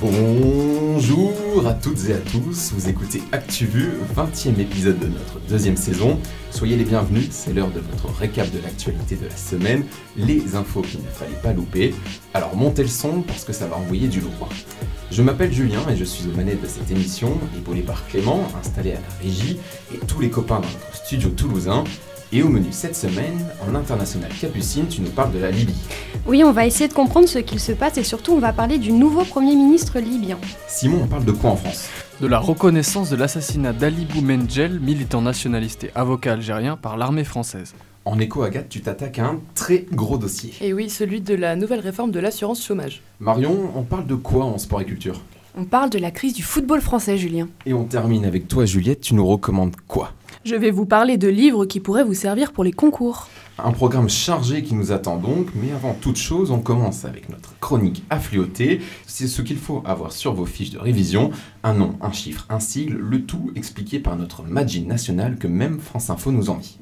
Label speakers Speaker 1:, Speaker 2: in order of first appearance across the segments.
Speaker 1: Bonjour à toutes et à tous, vous écoutez ActuVu, 20e épisode de notre deuxième saison. Soyez les bienvenus, c'est l'heure de votre récap de l'actualité de la semaine, les infos qu'il ne fallait pas louper. Alors montez le son parce que ça va envoyer du lourd. Je m'appelle Julien et je suis aux manettes de cette émission, épaulé par Clément, installé à la régie, et tous les copains dans notre studio toulousain. Et au menu cette semaine, en international Capucine, tu nous parles de la Libye.
Speaker 2: Oui, on va essayer de comprendre ce qu'il se passe et surtout on va parler du nouveau Premier ministre libyen.
Speaker 1: Simon, on parle de quoi en France?
Speaker 3: De la reconnaissance de l'assassinat d'Ali Boumendjel, militant nationaliste et avocat algérien, par l'armée française.
Speaker 1: En écho, Agathe, tu t'attaques à un très gros dossier.
Speaker 4: Et oui, celui de la nouvelle réforme de l'assurance chômage.
Speaker 1: Marion, on parle de quoi en sport et culture?
Speaker 5: On parle de la crise du football français, Julien.
Speaker 1: Et on termine avec toi, Juliette, tu nous recommandes quoi?
Speaker 5: Je vais vous parler de livres qui pourraient vous servir pour les concours.
Speaker 1: Un programme chargé qui nous attend donc, mais avant toute chose, on commence avec notre chronique affluotée. C'est ce qu'il faut avoir sur vos fiches de révision. Un nom, un chiffre, un sigle, le tout expliqué par notre Magin national que même France Info nous envie.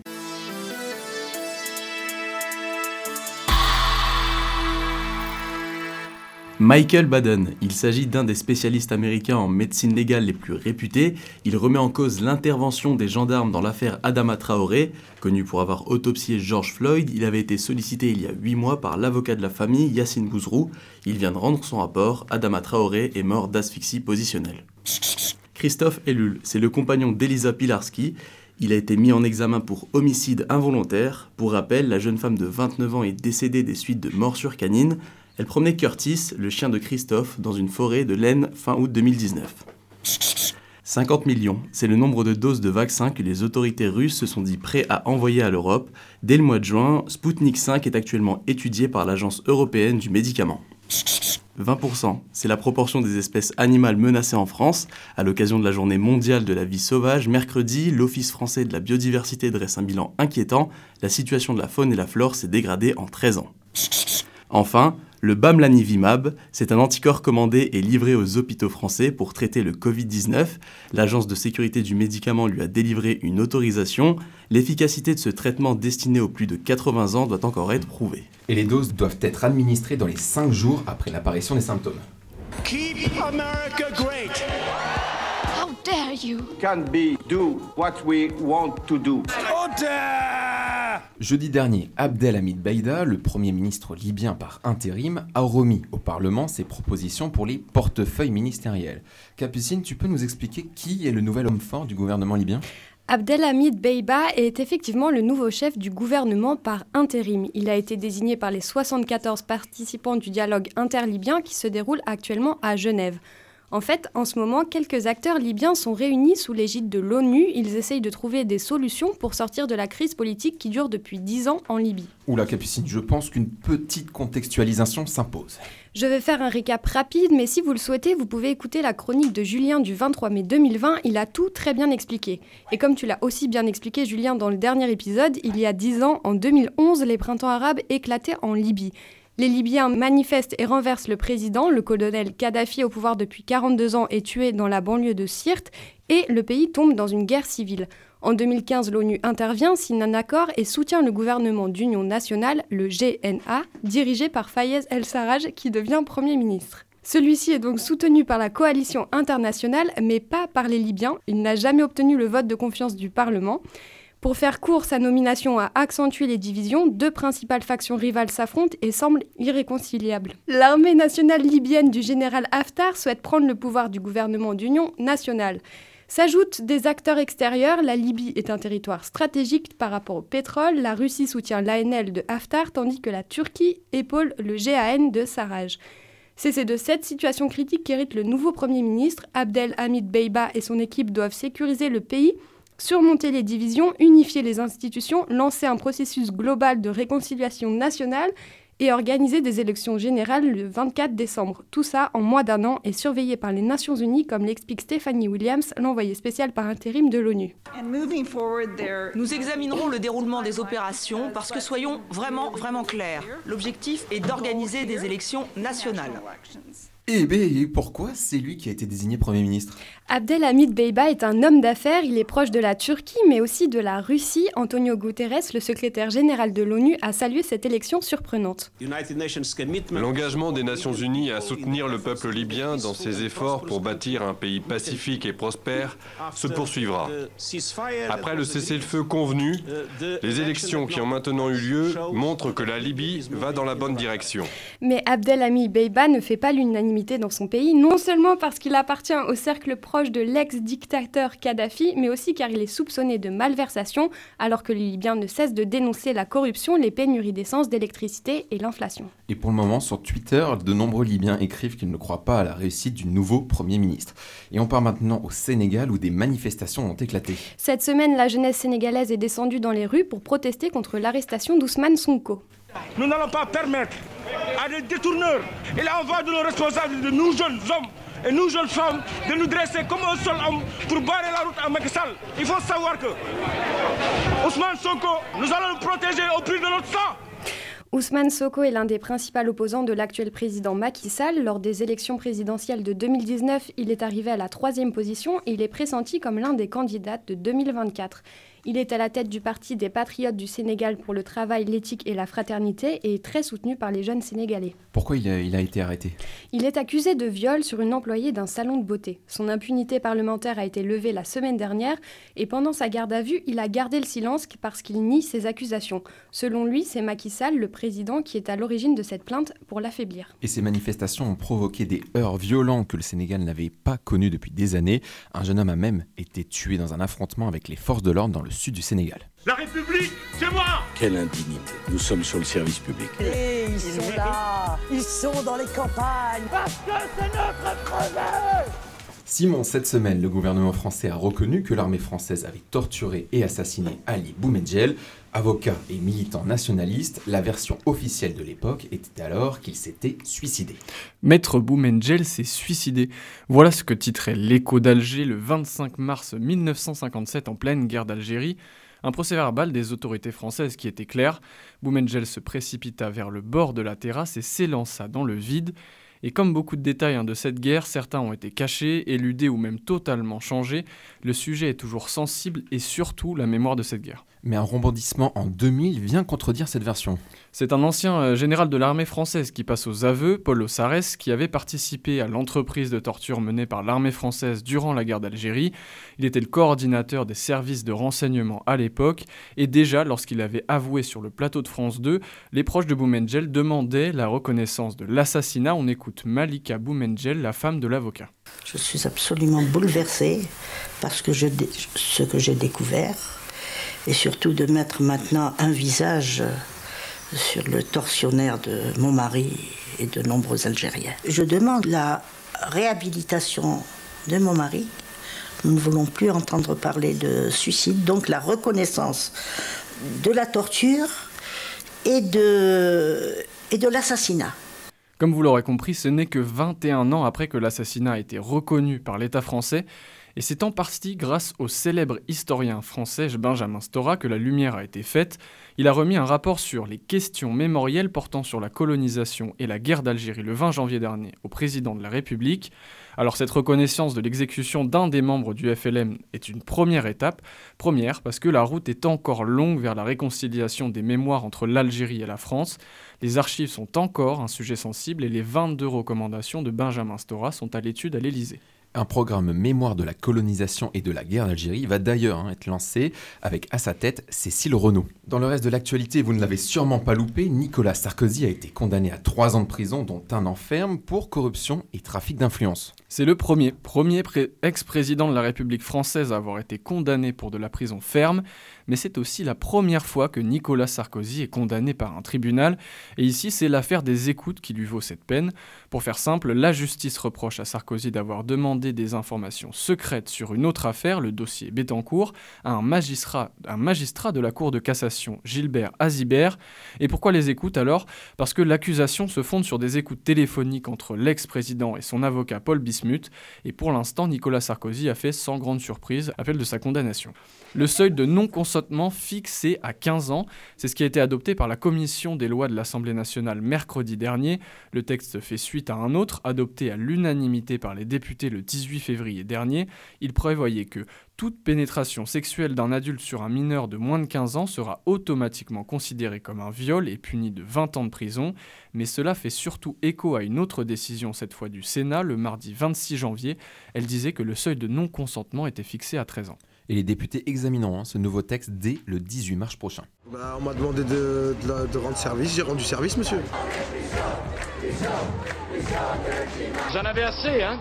Speaker 6: Michael Baden, il s'agit d'un des spécialistes américains en médecine légale les plus réputés. Il remet en cause l'intervention des gendarmes dans l'affaire Adama Traoré. Connu pour avoir autopsié George Floyd, il avait été sollicité il y a 8 mois par l'avocat de la famille, Yassine Bouzrou. Il vient de rendre son rapport. Adama Traoré est mort d'asphyxie positionnelle. Christophe Ellul, c'est le compagnon d'Elisa Pilarski. Il a été mis en examen pour homicide involontaire. Pour rappel, la jeune femme de 29 ans est décédée des suites de morsures canines. Elle promenait Curtis, le chien de Christophe, dans une forêt de laine fin août 2019. 50 millions, c'est le nombre de doses de vaccins que les autorités russes se sont dit prêts à envoyer à l'Europe. Dès le mois de juin, Sputnik 5 est actuellement étudié par l'Agence européenne du médicament. 20%, c'est la proportion des espèces animales menacées en France. À l'occasion de la journée mondiale de la vie sauvage, mercredi, l'Office français de la biodiversité dresse un bilan inquiétant. La situation de la faune et la flore s'est dégradée en 13 ans. Enfin, le Bamlanivimab, c'est un anticorps commandé et livré aux hôpitaux français pour traiter le Covid-19. L'Agence de sécurité du médicament lui a délivré une autorisation. L'efficacité de ce traitement destiné aux plus de 80 ans doit encore être prouvée.
Speaker 1: Et les doses doivent être administrées dans les 5 jours après l'apparition des symptômes.
Speaker 7: Keep America great.
Speaker 8: How dare you!
Speaker 9: can be do what we want to do.
Speaker 7: Order!
Speaker 1: Jeudi dernier, Abdelhamid Baïda, le Premier ministre libyen par intérim, a remis au Parlement ses propositions pour les portefeuilles ministériels. Capucine, tu peux nous expliquer qui est le nouvel homme fort du gouvernement libyen?
Speaker 2: Abdelhamid Beiba est effectivement le nouveau chef du gouvernement par intérim. Il a été désigné par les 74 participants du dialogue interlibyen qui se déroule actuellement à Genève. En fait, en ce moment, quelques acteurs libyens sont réunis sous l'égide de l'ONU. Ils essayent de trouver des solutions pour sortir de la crise politique qui dure depuis 10 ans en Libye.
Speaker 1: Oula Capucine, je pense qu'une petite contextualisation s'impose.
Speaker 2: Je vais faire un récap rapide, mais si vous le souhaitez, vous pouvez écouter la chronique de Julien du 23 mai 2020. Il a tout très bien expliqué. Et comme tu l'as aussi bien expliqué, Julien, dans le dernier épisode, il y a 10 ans, en 2011, les printemps arabes éclataient en Libye. Les Libyens manifestent et renversent le président. Le colonel Kadhafi, au pouvoir depuis 42 ans, est tué dans la banlieue de Sirte et le pays tombe dans une guerre civile. En 2015, l'ONU intervient, signe un accord et soutient le gouvernement d'union nationale, le GNA, dirigé par Fayez El-Sarraj, qui devient Premier ministre. Celui-ci est donc soutenu par la coalition internationale, mais pas par les Libyens. Il n'a jamais obtenu le vote de confiance du Parlement. Pour faire court, sa nomination a accentué les divisions, deux principales factions rivales s'affrontent et semblent irréconciliables. L'armée nationale libyenne du général Haftar souhaite prendre le pouvoir du gouvernement d'union nationale. S'ajoutent des acteurs extérieurs, la Libye est un territoire stratégique par rapport au pétrole, la Russie soutient l'ANL de Haftar tandis que la Turquie épaule le GAN de Sarraj. C'est de cette situation critique qu'hérite le nouveau Premier ministre. Abdel Hamid Beiba et son équipe doivent sécuriser le pays surmonter les divisions, unifier les institutions, lancer un processus global de réconciliation nationale et organiser des élections générales le 24 décembre. Tout ça en moins d'un an et surveillé par les Nations Unies, comme l'explique Stephanie Williams, l'envoyée spéciale par intérim de l'ONU.
Speaker 10: Nous examinerons le déroulement des opérations parce que soyons vraiment, vraiment clairs. L'objectif est d'organiser des élections nationales.
Speaker 1: Eh bien, pourquoi c'est lui qui a été désigné Premier ministre?
Speaker 2: Abdelhamid Beiba est un homme d'affaires, il est proche de la Turquie mais aussi de la Russie. Antonio Guterres, le secrétaire général de l'ONU, a salué cette élection surprenante.
Speaker 11: L'engagement des Nations Unies à soutenir le peuple libyen dans ses efforts pour bâtir un pays pacifique et prospère se poursuivra. Après le cessez-le-feu convenu, les élections qui ont maintenant eu lieu montrent que la Libye va dans la bonne direction.
Speaker 2: Mais Abdelhamid Beiba ne fait pas l'unanimité dans son pays, non seulement parce qu'il appartient au cercle proche de l'ex-dictateur Kadhafi, mais aussi car il est soupçonné de malversation, alors que les Libyens ne cessent de dénoncer la corruption, les pénuries d'essence, d'électricité et l'inflation.
Speaker 1: Et pour le moment, sur Twitter, de nombreux Libyens écrivent qu'ils ne croient pas à la réussite du nouveau Premier ministre. Et on part maintenant au Sénégal où des manifestations ont éclaté.
Speaker 2: Cette semaine, la jeunesse sénégalaise est descendue dans les rues pour protester contre l'arrestation d'Ousmane Sonko.
Speaker 12: Nous n'allons pas permettre à des détourneurs et là on va de nos responsables, de nous jeunes hommes et nous jeunes femmes de nous dresser comme un seul homme pour barrer la route à Macky Sall. Il faut savoir que Ousmane Sonko, nous allons le protéger au prix de notre sang.
Speaker 2: Ousmane Soko est l'un des principaux opposants de l'actuel président Macky Sall. Lors des élections présidentielles de 2019, il est arrivé à la troisième position et il est pressenti comme l'un des candidats de 2024. Il est à la tête du parti des Patriotes du Sénégal pour le travail, l'éthique et la fraternité et est très soutenu par les jeunes Sénégalais.
Speaker 1: Pourquoi il a, il a été arrêté?
Speaker 2: Il est accusé de viol sur une employée d'un salon de beauté. Son impunité parlementaire a été levée la semaine dernière et pendant sa garde à vue, il a gardé le silence parce qu'il nie ces accusations. Selon lui, c'est Macky Sall, le président, qui est à l'origine de cette plainte pour l'affaiblir.
Speaker 1: Et ces manifestations ont provoqué des heurts violents que le Sénégal n'avait pas connus depuis des années. Un jeune homme a même été tué dans un affrontement avec les forces de l'ordre dans le sud du Sénégal.
Speaker 12: La République, c'est moi
Speaker 13: Quelle indignité. Nous sommes sur le service public.
Speaker 14: Et ils sont là Ils sont dans les campagnes
Speaker 12: Parce que c'est notre crevé
Speaker 1: Simon, cette semaine, le gouvernement français a reconnu que l'armée française avait torturé et assassiné Ali Boumedjel. Avocat et militant nationaliste, la version officielle de l'époque était alors qu'il s'était suicidé.
Speaker 3: Maître Boumendjel s'est suicidé. Voilà ce que titrait l'écho d'Alger le 25 mars 1957 en pleine guerre d'Algérie. Un procès verbal des autorités françaises qui était clair. Boumendjel se précipita vers le bord de la terrasse et s'élança dans le vide. Et comme beaucoup de détails hein, de cette guerre, certains ont été cachés, éludés ou même totalement changés, le sujet est toujours sensible et surtout la mémoire de cette guerre.
Speaker 1: Mais un rebondissement en 2000 vient contredire cette version.
Speaker 3: C'est un ancien euh, général de l'armée française qui passe aux aveux, Paul Ossarès, qui avait participé à l'entreprise de torture menée par l'armée française durant la guerre d'Algérie. Il était le coordinateur des services de renseignement à l'époque, et déjà lorsqu'il avait avoué sur le plateau de France 2, les proches de Boumendjel demandaient la reconnaissance de l'assassinat. On écoute Malika Boumendjel, la femme de l'avocat.
Speaker 14: Je suis absolument bouleversée parce que je ce que j'ai découvert et surtout de mettre maintenant un visage sur le tortionnaire de mon mari et de nombreux Algériens. Je demande la réhabilitation de mon mari. Nous ne voulons plus entendre parler de suicide, donc la reconnaissance de la torture et de, et de l'assassinat.
Speaker 3: Comme vous l'aurez compris, ce n'est que 21 ans après que l'assassinat a été reconnu par l'État français et c'est en partie grâce au célèbre historien français Benjamin Stora que la lumière a été faite. Il a remis un rapport sur les questions mémorielles portant sur la colonisation et la guerre d'Algérie le 20 janvier dernier au président de la République. Alors cette reconnaissance de l'exécution d'un des membres du FLM est une première étape. Première parce que la route est encore longue vers la réconciliation des mémoires entre l'Algérie et la France. Les archives sont encore un sujet sensible et les 22 recommandations de Benjamin Stora sont à l'étude à l'Élysée.
Speaker 1: Un programme mémoire de la colonisation et de la guerre d'Algérie va d'ailleurs hein, être lancé avec à sa tête Cécile Renaud. Dans le reste de l'actualité, vous ne l'avez sûrement pas loupé, Nicolas Sarkozy a été condamné à trois ans de prison, dont un enferme pour corruption et trafic d'influence.
Speaker 3: C'est le premier, premier ex-président de la République française à avoir été condamné pour de la prison ferme, mais c'est aussi la première fois que Nicolas Sarkozy est condamné par un tribunal, et ici c'est l'affaire des écoutes qui lui vaut cette peine. Pour faire simple, la justice reproche à Sarkozy d'avoir demandé des informations secrètes sur une autre affaire, le dossier Bettencourt, à un magistrat, de la Cour de cassation, Gilbert Azibert. Et pourquoi les écoutes alors? Parce que l'accusation se fonde sur des écoutes téléphoniques entre l'ex-président et son avocat Paul Bismuth, et pour l'instant Nicolas Sarkozy a fait sans grande surprise appel de sa condamnation. Le seuil de non-consommation consentement fixé à 15 ans. C'est ce qui a été adopté par la commission des lois de l'Assemblée nationale mercredi dernier. Le texte fait suite à un autre adopté à l'unanimité par les députés le 18 février dernier. Il prévoyait que toute pénétration sexuelle d'un adulte sur un mineur de moins de 15 ans sera automatiquement considérée comme un viol et punie de 20 ans de prison, mais cela fait surtout écho à une autre décision, cette fois du Sénat, le mardi 26 janvier. Elle disait que le seuil de non-consentement était fixé à 13 ans.
Speaker 1: Et les députés examineront hein, ce nouveau texte dès le 18 mars prochain.
Speaker 15: Bah, on m'a demandé de, de rendre service, j'ai rendu service, monsieur.
Speaker 16: Vous en avez assez, hein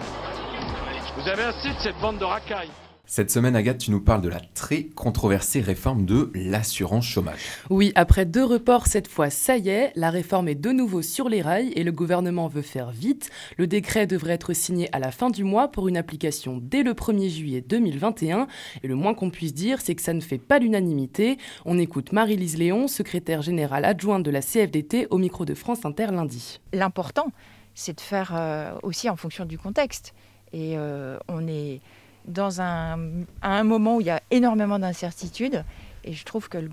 Speaker 16: Vous avez assez de cette bande de racailles
Speaker 1: cette semaine, Agathe, tu nous parles de la très controversée réforme de l'assurance chômage.
Speaker 5: Oui, après deux reports, cette fois, ça y est, la réforme est de nouveau sur les rails et le gouvernement veut faire vite. Le décret devrait être signé à la fin du mois pour une application dès le 1er juillet 2021. Et le moins qu'on puisse dire, c'est que ça ne fait pas l'unanimité. On écoute Marie-Lise Léon, secrétaire générale adjointe de la CFDT, au micro de France Inter lundi.
Speaker 17: L'important, c'est de faire euh, aussi en fonction du contexte. Et euh, on est dans un, à un moment où il y a énormément d'incertitudes. Et je trouve que le,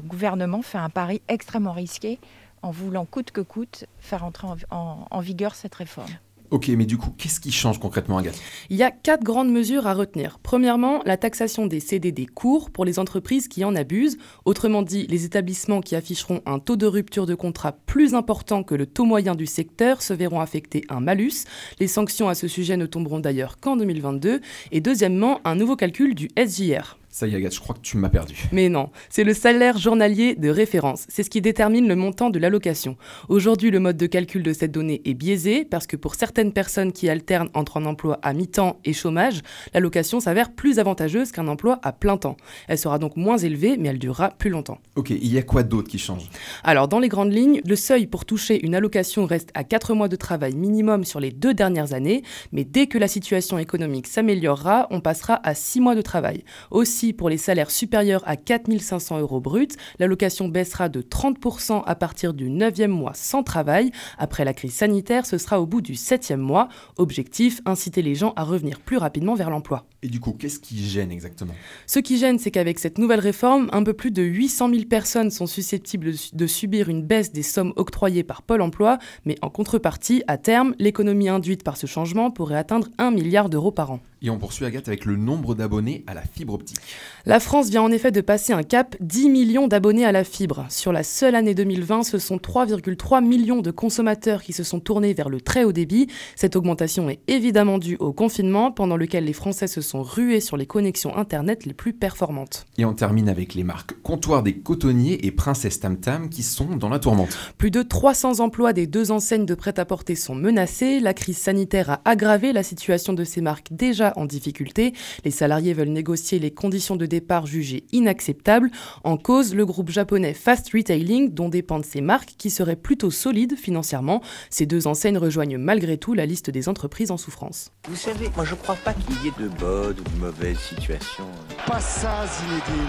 Speaker 17: gouvernement fait un pari extrêmement risqué en voulant coûte que coûte faire entrer en vigueur cette réforme.
Speaker 1: Ok, mais du coup, qu'est-ce qui change concrètement, Agathe?
Speaker 5: Il y a quatre grandes mesures à retenir. Premièrement, la taxation des CDD courts pour les entreprises qui en abusent. Autrement dit, les établissements qui afficheront un taux de rupture de contrat plus important que le taux moyen du secteur se verront affecter un malus. Les sanctions à ce sujet ne tomberont d'ailleurs qu'en 2022. Et deuxièmement, un nouveau calcul du SJR.
Speaker 1: Ça y est, Agathe, je crois que tu m'as perdu.
Speaker 5: Mais non, c'est le salaire journalier de référence. C'est ce qui détermine le montant de l'allocation. Aujourd'hui, le mode de calcul de cette donnée est biaisé parce que pour certaines personnes qui alternent entre un emploi à mi-temps et chômage, l'allocation s'avère plus avantageuse qu'un emploi à plein temps. Elle sera donc moins élevée, mais elle durera plus longtemps.
Speaker 1: Ok, il y a quoi d'autre qui change?
Speaker 5: Alors, dans les grandes lignes, le seuil pour toucher une allocation reste à 4 mois de travail minimum sur les deux dernières années, mais dès que la situation économique s'améliorera, on passera à 6 mois de travail. Aussi, pour les salaires supérieurs à 4500 euros bruts, l'allocation baissera de 30% à partir du 9e mois sans travail. Après la crise sanitaire, ce sera au bout du 7e mois. Objectif, inciter les gens à revenir plus rapidement vers l'emploi.
Speaker 1: Et du coup, qu'est-ce qui gêne exactement?
Speaker 5: Ce qui gêne, c'est qu'avec cette nouvelle réforme, un peu plus de 800 000 personnes sont susceptibles de subir une baisse des sommes octroyées par Pôle Emploi, mais en contrepartie, à terme, l'économie induite par ce changement pourrait atteindre 1 milliard d'euros par an.
Speaker 1: Et on poursuit Agathe avec le nombre d'abonnés à la fibre optique.
Speaker 5: La France vient en effet de passer un cap 10 millions d'abonnés à la fibre. Sur la seule année 2020, ce sont 3,3 millions de consommateurs qui se sont tournés vers le très haut débit. Cette augmentation est évidemment due au confinement pendant lequel les Français se sont rués sur les connexions Internet les plus performantes.
Speaker 1: Et on termine avec les marques Comptoir des Cotonniers et Princesse Tam Tam qui sont dans la tourmente.
Speaker 5: Plus de 300 emplois des deux enseignes de prêt-à-porter sont menacés. La crise sanitaire a aggravé la situation de ces marques déjà en difficulté. Les salariés veulent négocier les conditions de départ jugées inacceptables. En cause, le groupe japonais Fast Retailing, dont dépendent ces marques, qui seraient plutôt solides financièrement. Ces deux enseignes rejoignent malgré tout la liste des entreprises en souffrance.
Speaker 18: Vous savez, moi je crois pas qu'il y ait de bonnes ou de mauvaises situations.
Speaker 19: Pas ça, Zinedine.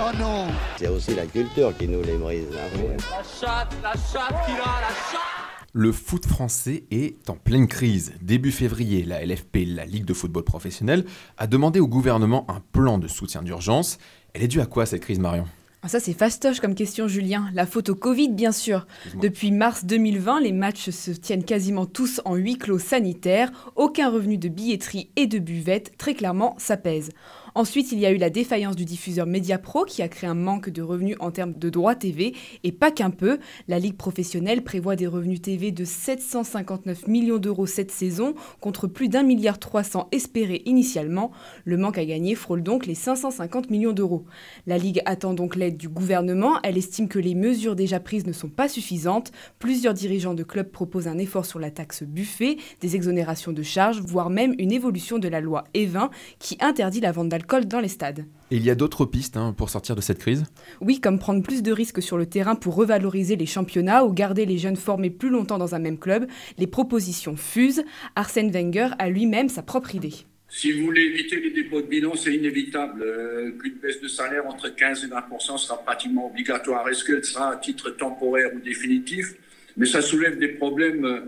Speaker 19: Oh non
Speaker 20: C'est aussi la culture qui nous les brise.
Speaker 21: Hein. La chatte, la chatte qui a, la chatte
Speaker 1: le foot français est en pleine crise. Début février, la LFP, la Ligue de football professionnel, a demandé au gouvernement un plan de soutien d'urgence. Elle est due à quoi cette crise, Marion?
Speaker 22: Ah, ça, c'est fastoche comme question, Julien. La faute au Covid, bien sûr. Depuis mars 2020, les matchs se tiennent quasiment tous en huis clos sanitaires. Aucun revenu de billetterie et de buvette. Très clairement, ça pèse. Ensuite, il y a eu la défaillance du diffuseur Mediapro qui a créé un manque de revenus en termes de droits TV et pas qu'un peu. La Ligue professionnelle prévoit des revenus TV de 759 millions d'euros cette saison contre plus d'un milliard 300 espérés initialement. Le manque à gagner frôle donc les 550 millions d'euros. La Ligue attend donc l'aide du gouvernement. Elle estime que les mesures déjà prises ne sont pas suffisantes. Plusieurs dirigeants de clubs proposent un effort sur la taxe buffet, des exonérations de charges, voire même une évolution de la loi E20 qui interdit la vente d'alcool dans les stades.
Speaker 1: Et il y a d'autres pistes hein, pour sortir de cette crise?
Speaker 22: Oui, comme prendre plus de risques sur le terrain pour revaloriser les championnats ou garder les jeunes formés plus longtemps dans un même club. Les propositions fusent. Arsène Wenger a lui-même sa propre idée.
Speaker 23: Si vous voulez éviter les dépôts de bilan, c'est inévitable euh, qu'une baisse de salaire entre 15 et 20% sera pratiquement obligatoire. Est-ce qu'elle sera à titre temporaire ou définitif? Mais ça soulève des problèmes euh,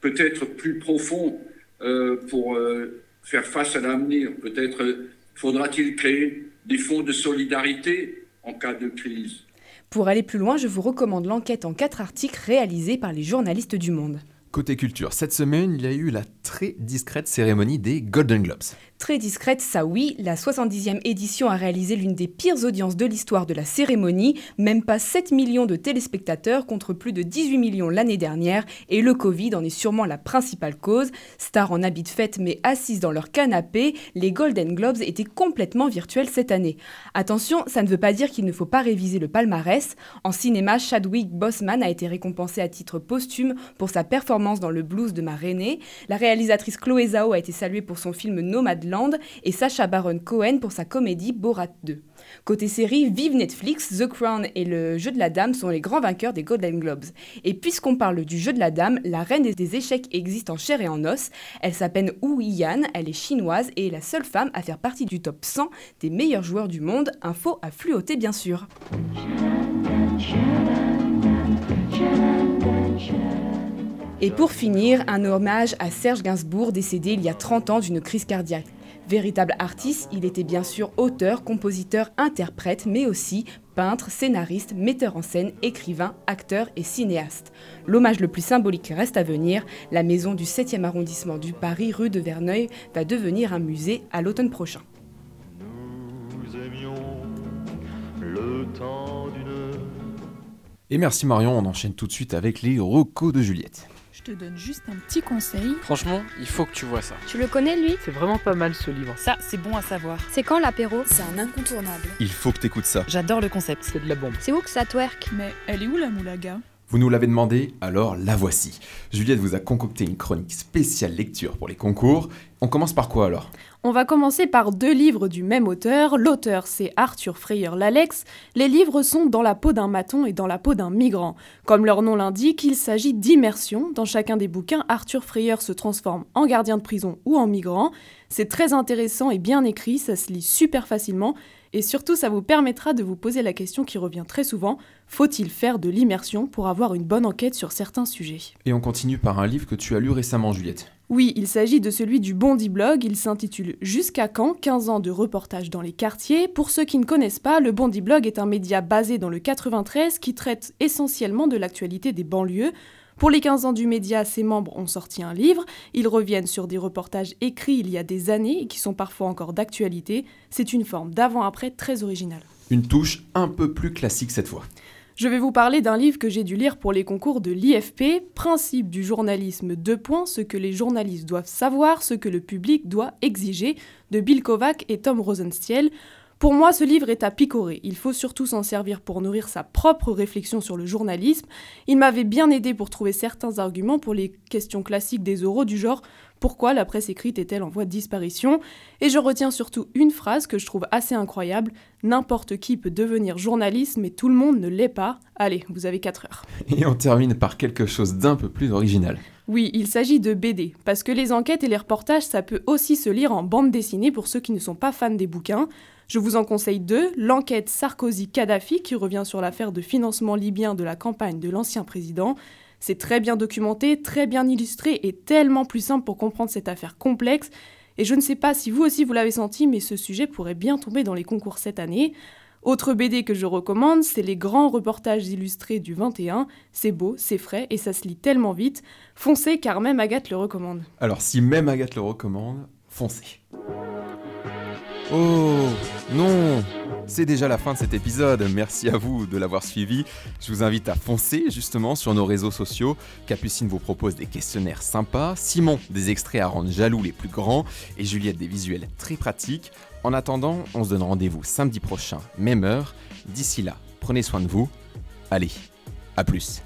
Speaker 23: peut-être plus profonds euh, pour faire face à l'avenir. Peut-être Faudra-t-il créer des fonds de solidarité en cas de crise.
Speaker 24: Pour aller plus loin, je vous recommande l'enquête en quatre articles réalisés par les journalistes du Monde.
Speaker 1: Côté culture, cette semaine, il y a eu la très discrète cérémonie des Golden Globes.
Speaker 24: Très discrète, ça oui, la 70e édition a réalisé l'une des pires audiences de l'histoire de la cérémonie, même pas 7 millions de téléspectateurs contre plus de 18 millions l'année dernière, et le Covid en est sûrement la principale cause. Stars en habit de fête mais assises dans leur canapé, les Golden Globes étaient complètement virtuels cette année. Attention, ça ne veut pas dire qu'il ne faut pas réviser le palmarès. En cinéma, Chadwick Boseman a été récompensé à titre posthume pour sa performance dans le blues de Ma Renée. La réalisatrice Chloé Zhao a été saluée pour son film Et Sacha Baron Cohen pour sa comédie Borat 2. Côté série, vive Netflix, The Crown et le jeu de la dame sont les grands vainqueurs des Golden Globes. Et puisqu'on parle du jeu de la dame, la reine des échecs existe en chair et en os. Elle s'appelle Wu Yan, elle est chinoise et est la seule femme à faire partie du top 100 des meilleurs joueurs du monde. Info à fluoter bien sûr. Et pour finir, un hommage à Serge Gainsbourg décédé il y a 30 ans d'une crise cardiaque. Véritable artiste, il était bien sûr auteur, compositeur, interprète, mais aussi peintre, scénariste, metteur en scène, écrivain, acteur et cinéaste. L'hommage le plus symbolique reste à venir, la maison du 7e arrondissement du Paris, rue de Verneuil, va devenir un musée à l'automne prochain.
Speaker 1: Et merci Marion, on enchaîne tout de suite avec les recos de Juliette.
Speaker 25: Je te donne juste un petit conseil.
Speaker 3: Franchement, il faut que tu vois ça.
Speaker 2: Tu le connais lui?
Speaker 3: C'est vraiment pas mal ce livre.
Speaker 25: Ça, c'est bon à savoir.
Speaker 2: C'est quand l'apéro?
Speaker 25: C'est un incontournable.
Speaker 1: Il faut que t'écoutes ça.
Speaker 25: J'adore le concept.
Speaker 3: C'est de la bombe.
Speaker 2: C'est où que ça twerk?
Speaker 25: Mais elle est où la moulaga?
Speaker 1: Vous nous l'avez demandé, alors la voici. Juliette vous a concocté une chronique spéciale lecture pour les concours. On commence par quoi alors?
Speaker 24: On va commencer par deux livres du même auteur. L'auteur, c'est Arthur Freyer Lalex. Les livres sont Dans la peau d'un maton et Dans la peau d'un migrant. Comme leur nom l'indique, il s'agit d'immersion. Dans chacun des bouquins, Arthur Freyer se transforme en gardien de prison ou en migrant. C'est très intéressant et bien écrit, ça se lit super facilement. Et surtout, ça vous permettra de vous poser la question qui revient très souvent faut-il faire de l'immersion pour avoir une bonne enquête sur certains sujets?
Speaker 1: Et on continue par un livre que tu as lu récemment, Juliette.
Speaker 24: Oui, il s'agit de celui du Bondi Blog. Il s'intitule Jusqu'à quand 15 ans de reportage dans les quartiers. Pour ceux qui ne connaissent pas, le Bondi Blog est un média basé dans le 93 qui traite essentiellement de l'actualité des banlieues. Pour les 15 ans du média, ses membres ont sorti un livre. Ils reviennent sur des reportages écrits il y a des années et qui sont parfois encore d'actualité. C'est une forme d'avant-après très originale.
Speaker 1: Une touche un peu plus classique cette fois.
Speaker 24: Je vais vous parler d'un livre que j'ai dû lire pour les concours de l'IFP, Principe du journalisme 2 points, ce que les journalistes doivent savoir, ce que le public doit exiger, de Bill Kovac et Tom Rosenstiel. Pour moi, ce livre est à picorer. Il faut surtout s'en servir pour nourrir sa propre réflexion sur le journalisme. Il m'avait bien aidé pour trouver certains arguments pour les questions classiques des oraux du genre pourquoi la presse écrite est-elle en voie de disparition Et je retiens surtout une phrase que je trouve assez incroyable N'importe qui peut devenir journaliste, mais tout le monde ne l'est pas. Allez, vous avez 4 heures.
Speaker 1: Et on termine par quelque chose d'un peu plus original.
Speaker 24: Oui, il s'agit de BD, parce que les enquêtes et les reportages, ça peut aussi se lire en bande dessinée pour ceux qui ne sont pas fans des bouquins. Je vous en conseille deux, l'enquête Sarkozy-Kadhafi qui revient sur l'affaire de financement libyen de la campagne de l'ancien président. C'est très bien documenté, très bien illustré et tellement plus simple pour comprendre cette affaire complexe. Et je ne sais pas si vous aussi vous l'avez senti, mais ce sujet pourrait bien tomber dans les concours cette année. Autre BD que je recommande, c'est les grands reportages illustrés du 21. C'est beau, c'est frais et ça se lit tellement vite. Foncez car même Agathe le recommande.
Speaker 1: Alors si même Agathe le recommande, foncez. Oh non C'est déjà la fin de cet épisode. Merci à vous de l'avoir suivi. Je vous invite à foncer justement sur nos réseaux sociaux. Capucine vous propose des questionnaires sympas, Simon des extraits à rendre jaloux les plus grands et Juliette des visuels très pratiques. En attendant, on se donne rendez-vous samedi prochain, même heure. D'ici là, prenez soin de vous. Allez, à plus.